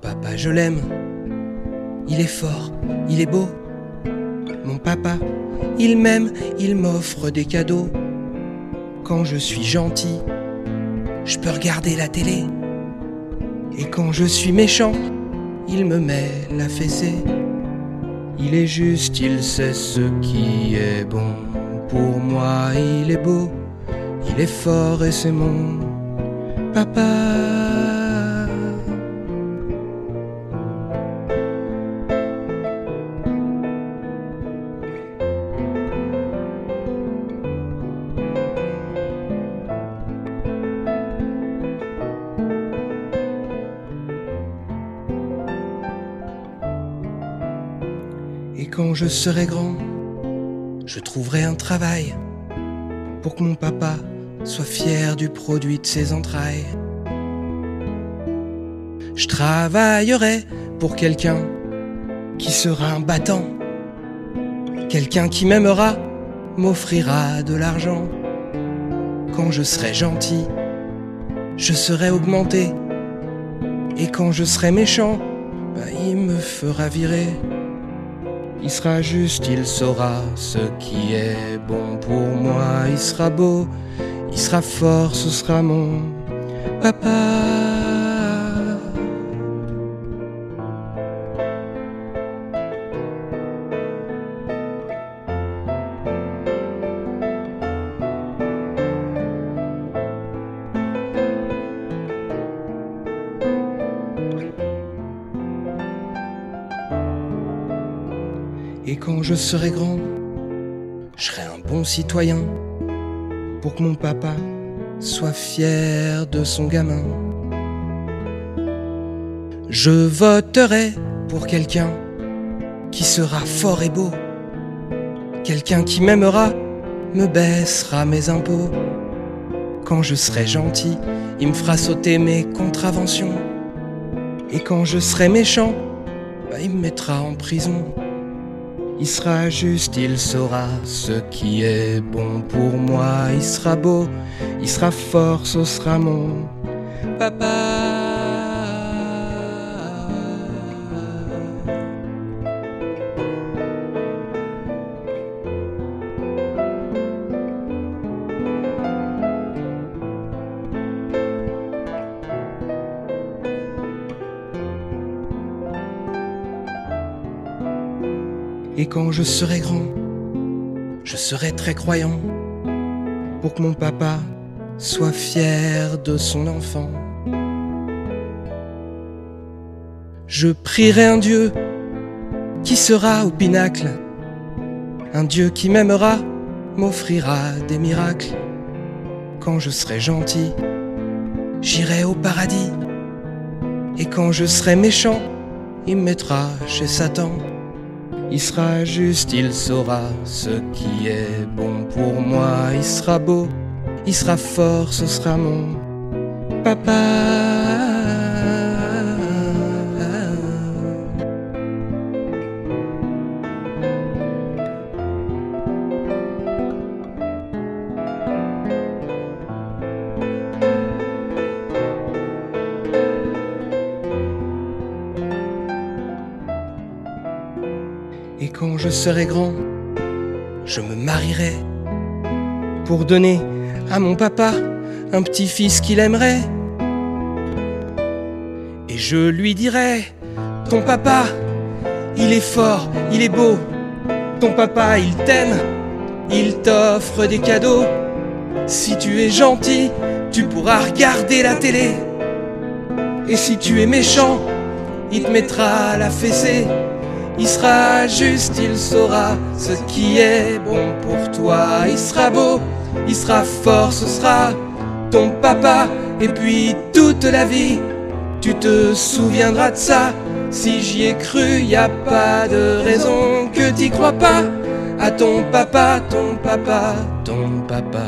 papa, je l'aime. Il est fort, il est beau. Mon papa, il m'aime, il m'offre des cadeaux. Quand je suis gentil, je peux regarder la télé. Et quand je suis méchant, il me met la fessée. Il est juste, il sait ce qui est bon. Pour moi, il est beau, il est fort et c'est mon papa. Et quand je serai grand, je trouverai un travail pour que mon papa soit fier du produit de ses entrailles. Je travaillerai pour quelqu'un qui sera un battant, quelqu'un qui m'aimera, m'offrira de l'argent. Quand je serai gentil, je serai augmenté. Et quand je serai méchant, bah, il me fera virer. Il sera juste, il saura ce qui est bon pour moi. Il sera beau, il sera fort, ce sera mon papa. Et quand je serai grand, je serai un bon citoyen pour que mon papa soit fier de son gamin. Je voterai pour quelqu'un qui sera fort et beau, quelqu'un qui m'aimera, me baissera mes impôts. Quand je serai gentil, il me fera sauter mes contraventions. Et quand je serai méchant, bah, il me mettra en prison. Il sera juste, il saura ce qui est bon pour moi. Il sera beau, il sera fort, ce sera mon papa. Et quand je serai grand, je serai très croyant pour que mon papa soit fier de son enfant. Je prierai un Dieu qui sera au pinacle, un Dieu qui m'aimera, m'offrira des miracles. Quand je serai gentil, j'irai au paradis. Et quand je serai méchant, il me mettra chez Satan. Il sera juste, il saura ce qui est bon pour moi. Il sera beau, il sera fort, ce sera mon papa. Je serai grand, je me marierai pour donner à mon papa un petit-fils qu'il aimerait. Et je lui dirai, ton papa, il est fort, il est beau, ton papa, il t'aime, il t'offre des cadeaux. Si tu es gentil, tu pourras regarder la télé. Et si tu es méchant, il te mettra la fessée. Il sera juste, il saura ce qui est bon pour toi. Il sera beau, il sera fort, ce sera ton papa. Et puis toute la vie, tu te souviendras de ça. Si j'y ai cru, y a pas de raison que t'y crois pas. À ton papa, ton papa, ton papa.